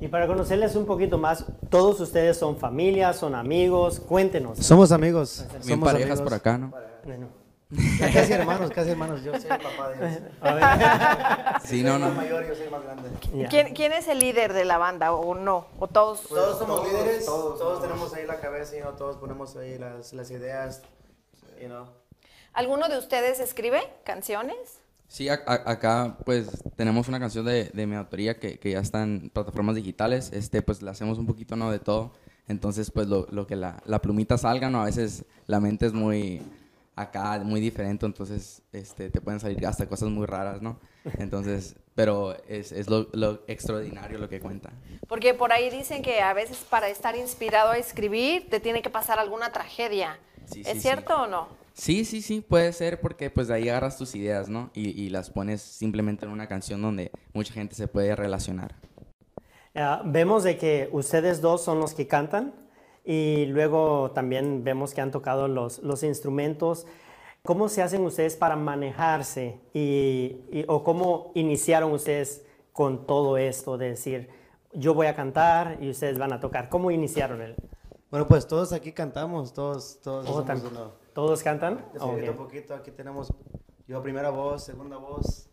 Y para conocerles un poquito más, todos ustedes son familia, son amigos, cuéntenos. Somos amigos. Somos parejas amigos. por acá, ¿no? Bueno, Ya casi hermanos, casi hermanos. Yo soy el papá de ellos. a ver, Sí, no, Soy el no. mayor, yo soy el más grande. ¿Quién, quién es el líder de la banda o no? ¿O todos? Todos somos líderes, todos, tenemos ahí la cabeza, y todos ponemos ahí las, las ideas, you know. ¿Alguno de ustedes escribe canciones? Sí, a- a- acá pues tenemos una canción de, de mi autoría que, que ya está en plataformas digitales, este pues le hacemos un poquito no de todo, entonces pues lo, lo que la, la plumita salga, no, a veces la mente es muy acá, muy diferente, entonces este te pueden salir hasta cosas muy raras, ¿no? Entonces, pero es, es lo, lo extraordinario lo que cuenta. Porque por ahí dicen que a veces para estar inspirado a escribir te tiene que pasar alguna tragedia. Sí, ¿Es sí, cierto o no? Sí, sí, sí, puede ser porque pues de ahí agarras tus ideas, ¿no? Y, y las pones simplemente en una canción donde mucha gente se puede relacionar. Ah, vemos de que ustedes dos son los que cantan y luego también vemos que han tocado los, los instrumentos. ¿Cómo se hacen ustedes para manejarse y, y- o cómo iniciaron ustedes con todo esto de decir yo voy a cantar y ustedes van a tocar? ¿Cómo iniciaron el? Bueno, pues todos aquí cantamos, todos, todos Oh, somos tam- uno. ¿Todos cantan? De Ok. poquito a poquito, aquí tenemos yo primera voz, segunda voz.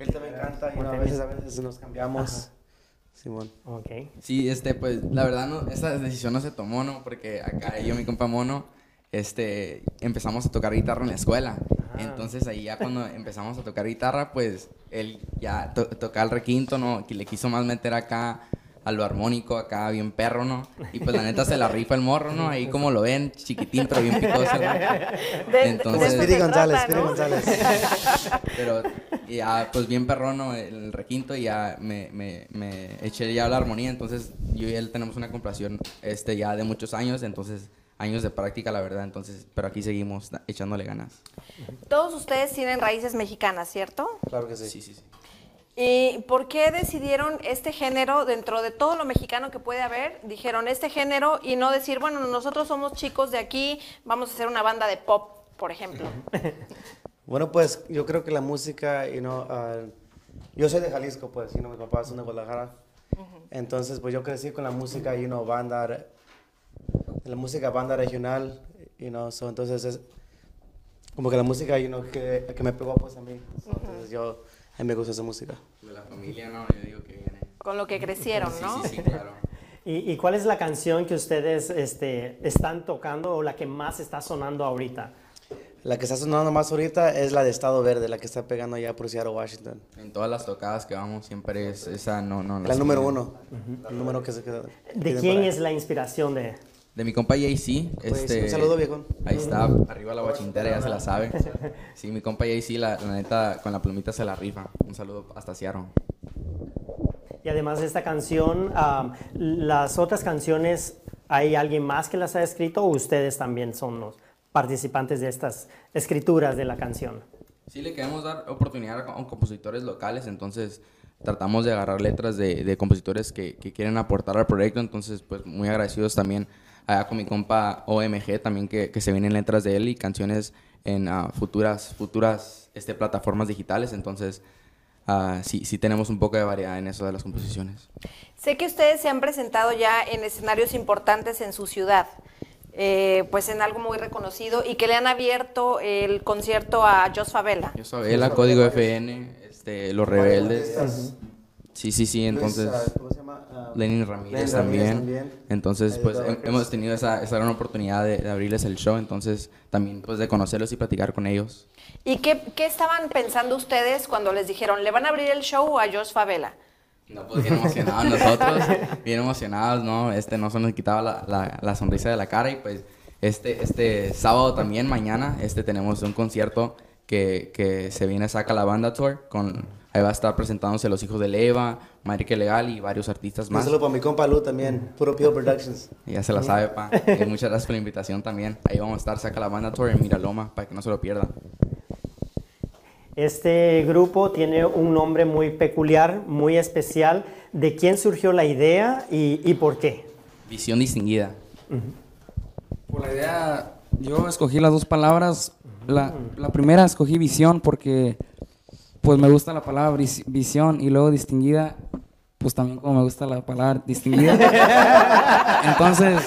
Él también canta y a veces, a veces nos cambiamos. Simón. Ok. Sí, este, pues, la verdad, no, esa decisión no se tomó, ¿no? Porque acá yo y mi compa Mono, este, empezamos a tocar guitarra en la escuela. Entonces, ahí ya cuando empezamos a tocar guitarra, pues, él ya to- tocaba el requinto, ¿no? Que le quiso más meter acá a lo armónico, acá bien perro, ¿no? Y pues, la neta, se la rifa el morro, ¿no? Ahí como lo ven, chiquitín, pero bien picoso, ¿no? De- Entonces- de González, ¿no? González. Pero ya, pues bien perrono el requinto y ya me, me, me eché ya la armonía. Entonces yo y él tenemos una complación este, ya de muchos años, entonces años de práctica, la verdad. Entonces, pero aquí seguimos echándole ganas. Todos ustedes tienen raíces mexicanas, ¿cierto? Claro que sí. Sí, sí, sí. ¿Y por qué decidieron este género dentro de todo lo mexicano que puede haber? Dijeron este género y no decir, bueno, nosotros somos chicos de aquí, vamos a hacer una banda de pop, por ejemplo. Bueno, pues yo creo que la música, you know, ah, yo soy de Jalisco, pues, y no, mis papás son de Guadalajara. Entonces, pues yo crecí con la música, you know, banda, la música banda regional, you know, so, entonces es como que la música, you know, que, que me pegó pues a mí. So, Entonces yo, a mí me gusta esa música. De la familia, no, yo digo que viene. Con lo que crecieron, Sí, ¿no? sí, sí, claro. ¿Y, y cuál es la canción que ustedes este, están tocando o la que más está sonando ahorita? La que está sonando más ahorita es la de Estado Verde, la que está pegando allá por Seattle, Washington. En todas las tocadas que vamos siempre es esa, no, no. La las número uno. El número que se queda. ¿De quién es la inspiración de...? De mi compa JC. Pues, Este, un saludo, viejón. Ahí está, arriba la guachintera, ya se la sabe. Sí, mi compa JC, la, la neta, con la plumita se la rifa. Un saludo hasta Seattle. Y además de esta canción, las otras canciones, ¿hay alguien más que las ha escrito o ustedes también son los participantes de estas escrituras de la canción? Sí, le queremos dar oportunidad a compositores locales, entonces tratamos de agarrar letras de, de compositores que, que quieren aportar al proyecto, entonces pues muy agradecidos también allá con mi compa OMG también que, que se vienen letras de él y canciones en ah, futuras, futuras este, plataformas digitales, entonces ah, sí, sí tenemos un poco de variedad en eso de las composiciones. Sé que ustedes se han presentado ya en escenarios importantes en su ciudad. eh, pues en algo muy reconocido y que le han abierto el concierto a Jos Favela. Yo Sabela, Código FN, este, Los Rebeldes. Sí, sí, sí, entonces... Luis, ah, ¿cómo se llama? Lenin Ramírez Lenin Ramírez también. también. Entonces, pues Ayudó a hem- hemos tenido esa, esa gran oportunidad de, de abrirles el show, entonces también pues de conocerlos y platicar con ellos. ¿Y qué, qué estaban pensando ustedes cuando les dijeron, le van a abrir el show a Jos Favela? No, pues bien emocionados nosotros, bien emocionados, ¿no? Este, no se nos quitaba la, la, la sonrisa de la cara y pues este, este sábado también, mañana, este, tenemos un concierto que, que se viene Saca la Banda Tour, con, ahí va a estar presentándose Los Hijos de Leva, Marique Legal y varios artistas Un más. saludo para mi compa Lu también, Puro Pio Productions. Ya se la sabe, pa. Y muchas gracias por la invitación también. Ahí vamos a estar, Saca la Banda Tour en Miraloma, para que no se lo pierdan. Este grupo tiene un nombre muy peculiar, muy especial. ¿De quién surgió la idea y, y por qué? Visión distinguida. Por la idea, yo escogí las dos palabras. La, la primera escogí visión porque pues me gusta la palabra vis- visión y luego distinguida, pues también como me gusta la palabra distinguida. Entonces,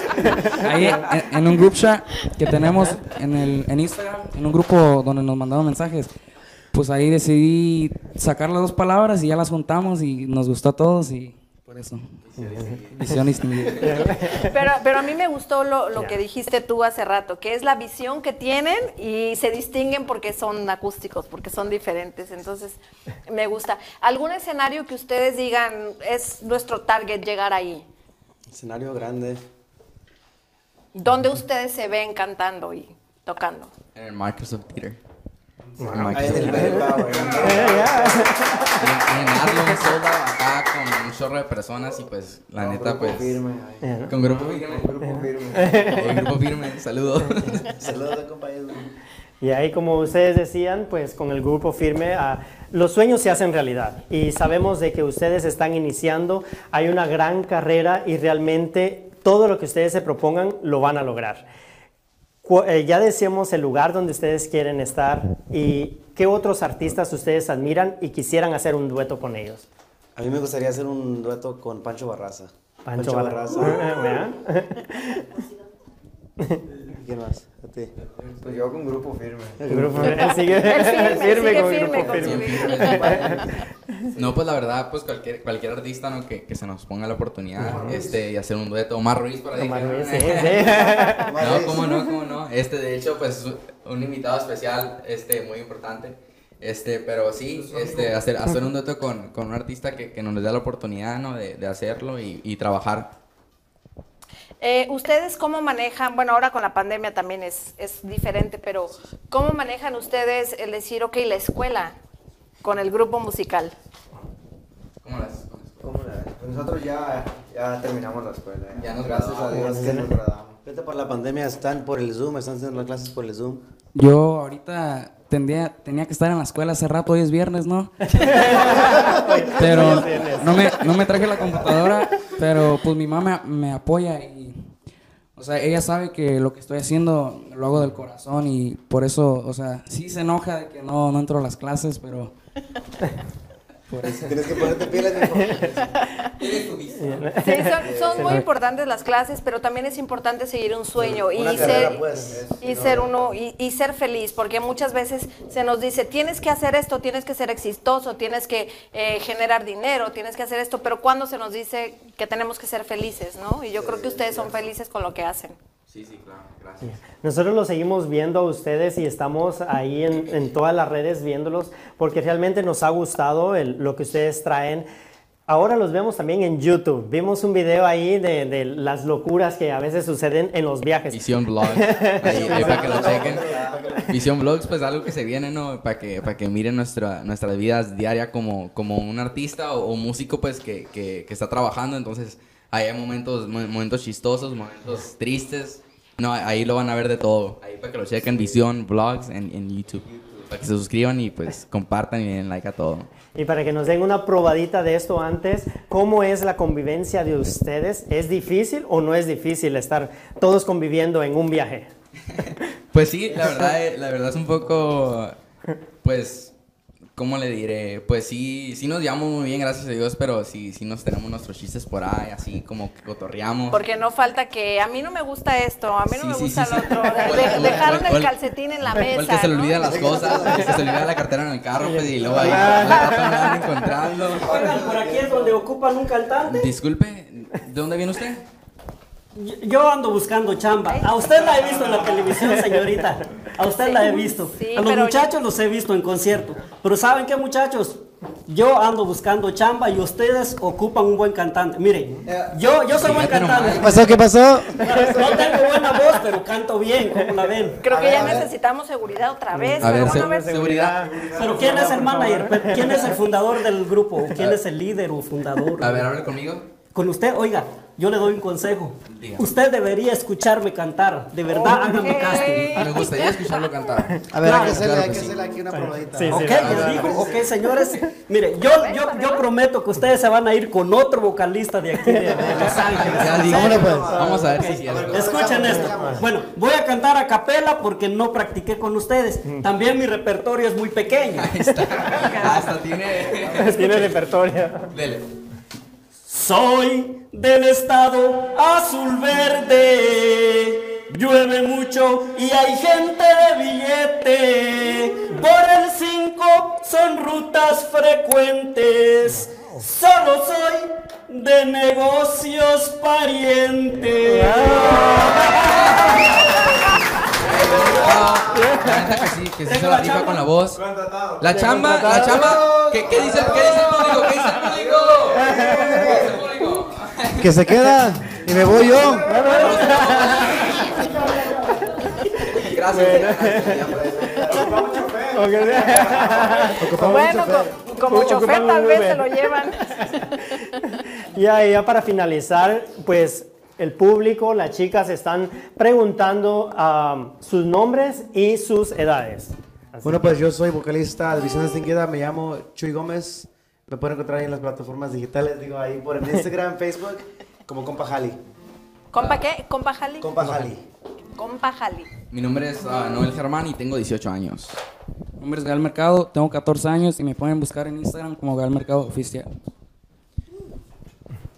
ahí en, en un group chat que tenemos en, el, en Instagram, en un grupo donde nos mandaron mensajes, pues ahí decidí sacar las dos palabras y ya las juntamos y nos gustó a todos y por eso. Visión distinguida. Pero, pero a mí me gustó lo, lo que dijiste tú hace rato, que es la visión que tienen y se distinguen porque son acústicos, porque son diferentes. Entonces, me gusta. ¿Algún escenario que ustedes digan es nuestro target llegar ahí? Escenario grande. ¿Dónde ustedes se ven cantando y tocando? En el Microsoft Theater. El Ahí en el acá con un chorro de personas y pues la Con neta grupo pues firme, ahí. con grupo firme Grupo firme. Con grupo firme saludos Saludos, compañeros. Y ahí, como ustedes decían, pues con el grupo firme, ah, los sueños se hacen realidad. Y sabemos de que ustedes están iniciando, hay una gran carrera y realmente todo lo que ustedes se propongan lo van a lograr. Eh, ya decíamos el lugar donde ustedes quieren estar y qué otros artistas ustedes admiran y quisieran hacer un dueto con ellos. A mí me gustaría hacer un dueto con Pancho Barraza. Pancho Barraza. ¿Verdad? ¿Quién más? A ti. Pues yo con grupo firme. El grupo él sigue, Él firme, sigue con el firme grupo con su firme. firme. no pues la verdad pues cualquier cualquier artista ¿no? que, que se nos ponga la oportunidad este y hacer un dueto Omar Ruiz para Omar Ruiz, ¿no? sí, sí. no cómo no cómo no este de hecho pues un invitado especial este muy importante este pero sí este hacer hacer un dueto con, con un artista que, que nos dé la oportunidad no de, de hacerlo y, y trabajar Eh, ¿Ustedes cómo manejan, bueno, ahora con la pandemia también es, es diferente, pero ¿cómo manejan ustedes el decir, ok, la escuela con el grupo musical? ¿Cómo las- ¿Cómo la- pues nosotros ya, ya terminamos la escuela. ¿eh? Ya nos Gracias a Dios que nos graduamos. Ahorita por la pandemia están por el Zoom, están haciendo las clases por el Zoom. Yo ahorita tendría, tenía que estar en la escuela hace rato, hoy es viernes, ¿no? pero no me, no me traje la computadora, pero pues mi mamá me, apoya y, o sea, ella sabe que lo que estoy haciendo lo hago del corazón y por eso, o sea, sí se enoja de que no, no entro a las clases, pero por eso. Tienes que ponerte pilas. Sí, son, son muy importantes las clases, pero también es importante seguir un sueño y carrera, ser, pues. y ser uno y, y ser feliz, porque muchas veces se nos dice tienes que hacer esto, tienes que ser exitoso, tienes que eh, generar dinero, tienes que hacer esto, pero cuando se nos dice que tenemos que ser felices, ¿no? Y yo creo que ustedes son felices con lo que hacen. Sí sí claro gracias Nosotros los seguimos viendo a ustedes y estamos ahí en, en todas las redes viéndolos porque realmente nos ha gustado el- lo que ustedes traen. Ahora los vemos también en YouTube. Vimos un video ahí de, de las locuras que a veces suceden en los viajes. Visión Vlogs. Ahí, ahí para que lo chequen. Visión Vlogs, pues algo que se viene, ¿no? Para que, para que miren nuestra, nuestras vidas diarias como, como un artista o, o músico, pues, que, que, que está trabajando. Entonces, hay momentos, mo- momentos chistosos, momentos tristes. No, ahí lo van a ver de todo. Ahí para que lo chequen, Visión Vlogs en, en YouTube. Para que se suscriban y, pues, compartan y den like a todo. Y para que nos den una probadita de esto antes, ¿cómo es la convivencia de ustedes? ¿Es difícil o no es difícil estar todos conviviendo en un viaje? Pues sí, la verdad, eh, la verdad es un poco, pues, ¿cómo le diré? Pues sí, sí nos llevamos muy bien, gracias a Dios, pero sí, sí nos tenemos nuestros chistes por ahí, así como que cotorreamos. Porque no falta que a mí no me gusta esto, a mí no Sí, me sí, gusta sí, lo sí. otro. De- dejaron el calcetín en la O el mesa. que se le ¿no? olvida las cosas, el que se le olvida la cartera en el carro, pues, y luego ahí encontrando. Oigan, por aquí es donde ocupan un cantante. Disculpe, ¿de dónde viene usted? Yo- ando buscando chamba. A usted la he visto en la televisión, señorita. A usted la he visto. Sí, a los muchachos los he visto en concierto. Pero ¿saben qué, muchachos? Yo ando buscando chamba y ustedes ocupan un buen cantante. Miren, yo, yo soy buen cantante. ¿Qué pasó? ¿Qué pasó? No tengo buena voz, pero canto bien, ¿cómo la ven? Creo que ya necesitamos seguridad otra vez. A ver, seguridad. Pero ¿quién es el manager? ¿Quién es el fundador del grupo? ¿Quién es el líder o fundador? A ver, hable conmigo. Con usted, oiga, yo le doy un consejo. Usted debería escucharme cantar. De verdad, hágame casting. Me gustaría escucharlo cantar. A ver, hay que hacerle, claro hay que que sí. hacerle aquí una probadita. Sí, sí, Ok, les digo, ok, señores. Mire, yo, yo, yo prometo que ustedes se van a ir con otro vocalista de aquí de, de Los Ángeles. Ya digo, Vámonos, pues. Vamos a ver si es cierto. Escuchen esto. Bueno, voy a cantar a capela porque no practiqué con ustedes. También mi repertorio es muy pequeño. Ahí está. Hasta tiene. Tiene repertorio. Dele. Soy del estado azul verde. Llueve mucho y hay gente de billete. Por el 5 son rutas frecuentes. Solo soy de negocios parientes. La que sí, que sí se la rifa con la voz. La chamba, la chamba. ¿Qué, qué dice, ¿Qué dice el público? ¿Qué dice el público? ¿Qué dice el público? Que se queda y me voy yo. Gracias. Bueno, co- como chofer tal vez se lo llevan. Ya, ya para finalizar, pues el público, las chicas están preguntando ah, sus nombres y sus edades. Así Bueno, pues yo soy vocalista de Visión Distinguida, me llamo Chuy Gómez. Me pueden encontrar ahí en las plataformas digitales, digo ahí por el Instagram, Facebook, como Compa Jali. ¿Compa qué? ¿Compa Jali? Compa Jali. Compa Jali. Mi nombre es ah, Noel Germán y tengo 18 años. Mi nombre es Gael Mercado, tengo 14 años y me pueden buscar en Instagram como Gael Mercado Oficial.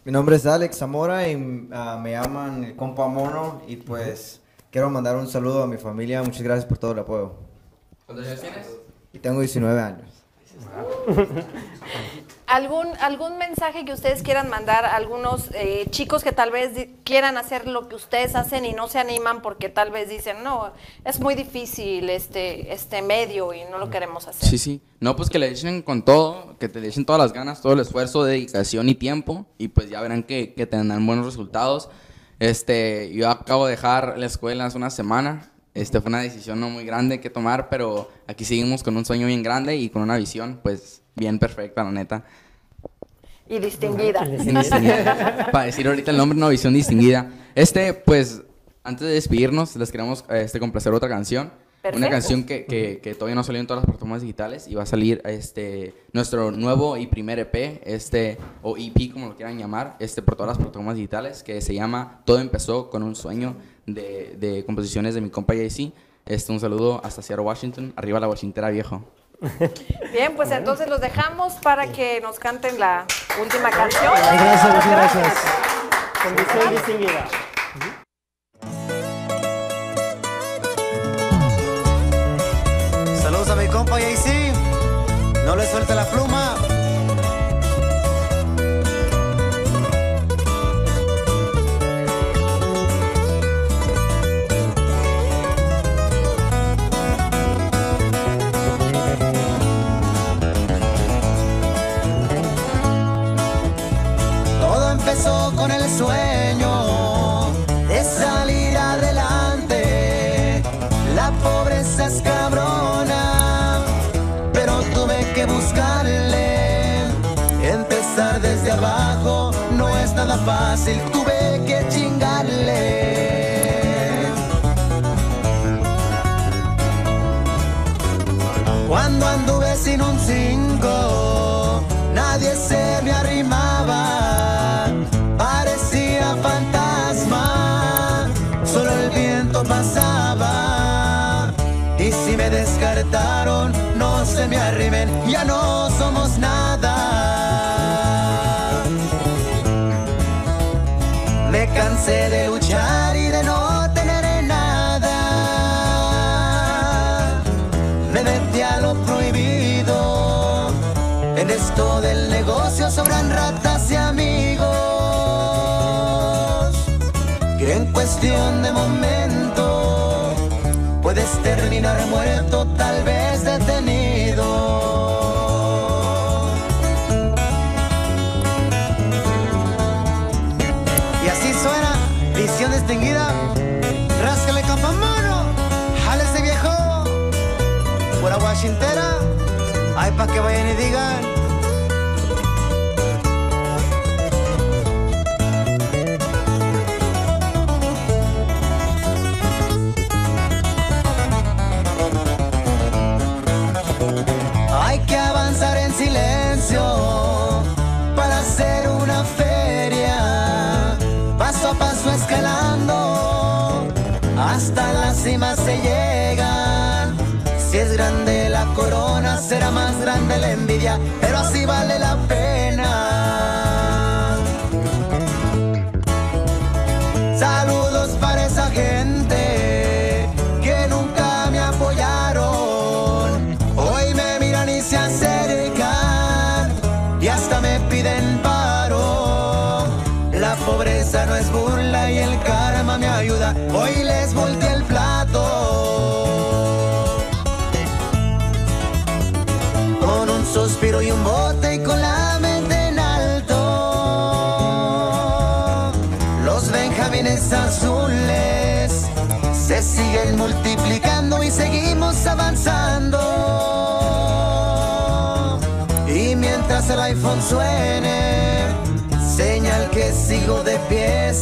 Mi nombre es Alex Zamora y ah, me llaman el compa Mono y pues quiero mandar un saludo a mi familia. Muchas gracias por todo el apoyo. ¿Cuántos años tienes? Y tengo 19 años. ¿Algún, ¿Algún mensaje que ustedes quieran mandar a algunos eh, chicos que tal vez quieran hacer lo que ustedes hacen y no se animan porque tal vez dicen, no, es muy difícil este, este medio y no lo queremos hacer? Sí, sí. No, pues que le echen con todo, que te le echen todas las ganas, todo el esfuerzo, dedicación y tiempo, y pues ya verán que, que tendrán buenos resultados. Este, yo acabo de dejar la escuela hace una semana. Este fue una decisión no muy grande que tomar, pero aquí seguimos con un sueño bien grande y con una visión, pues, bien perfecta, la neta. Y distinguida. Distinguida. Para decir ahorita el nombre, una visión distinguida. Este, pues, antes de despedirnos, les queremos este, complacer otra canción. Perfecto. Una canción que, que, que todavía no salió en todas las plataformas digitales y va a salir este, nuestro nuevo y primer EP, este, o EP como lo quieran llamar, este, por todas las plataformas digitales, que se llama Todo empezó con un sueño de, de composiciones de mi compa JC. Este, un saludo hasta Seattle, Washington. Arriba la Washingtera, viejo. Bien, pues entonces los dejamos para que nos canten la última canción. Gracias, muchas gracias. Condición distinguida. Saludos a mi compa JC. No le suelte la pluma. Con el sueño de salir adelante. La pobreza es cabrona, pero tuve que buscarle. Empezar desde abajo no es nada fácil, tuve que chingarle. Cuando anduve sin un cuestión de momento puedes terminar muerto, tal vez detenido. Y así suena, visión distinguida. Ráscale campamono, jale ese viejo. Por agua chintera, ay pa' que vayan y digan. Vale la pena. Saludos para esa gente que nunca me apoyaron. Hoy me miran y se acercan y hasta me piden paro. La pobreza no es burla y el karma me ayuda. Hoy les volteé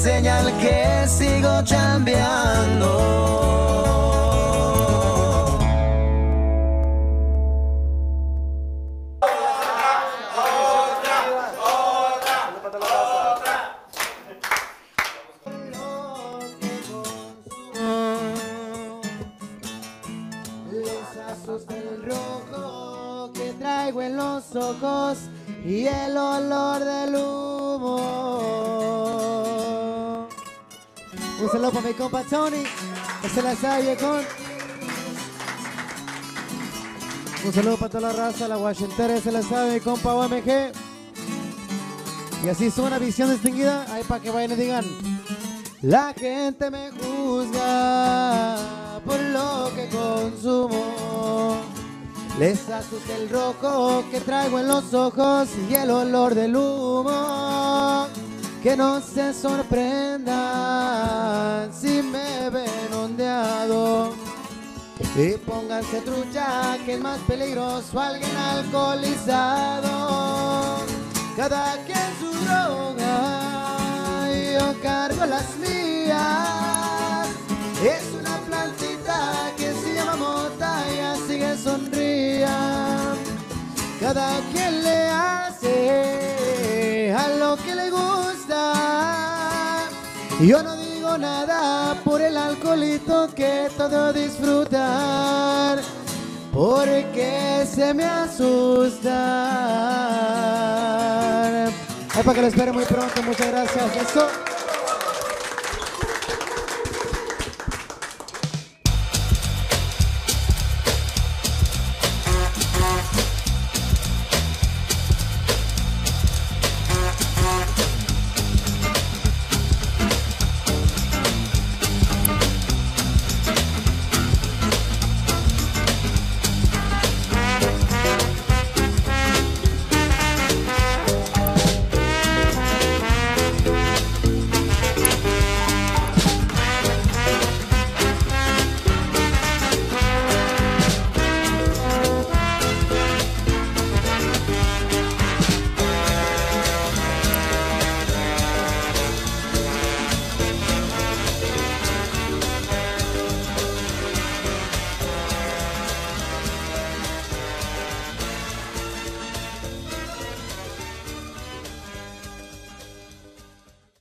señal que sigo chambeando. Les asusta el rojo que traigo en los ojos y el olor del Saludo para mi compa Tony, que se la sabe con. Un saludo para toda la raza, la Washington, se la sabe, mi compa OMG. Y así suena visión distinguida, ahí para que vayan y digan. La gente me juzga por lo que consumo. Les asusta el rojo que traigo en los ojos y el olor del humo. Que no se sorprendan si me ven ondeado. Y pónganse trucha que es más peligroso alguien alcoholizado. Cada quien su droga, yo cargo las mías. Es una plantita que se llama mota y así que sonría. Cada quien le hace a lo que le gusta. Yo no digo nada por el alcoholito que todo disfrutar. Porque se me asusta. Es para que lo espere muy pronto. Muchas gracias. Eso.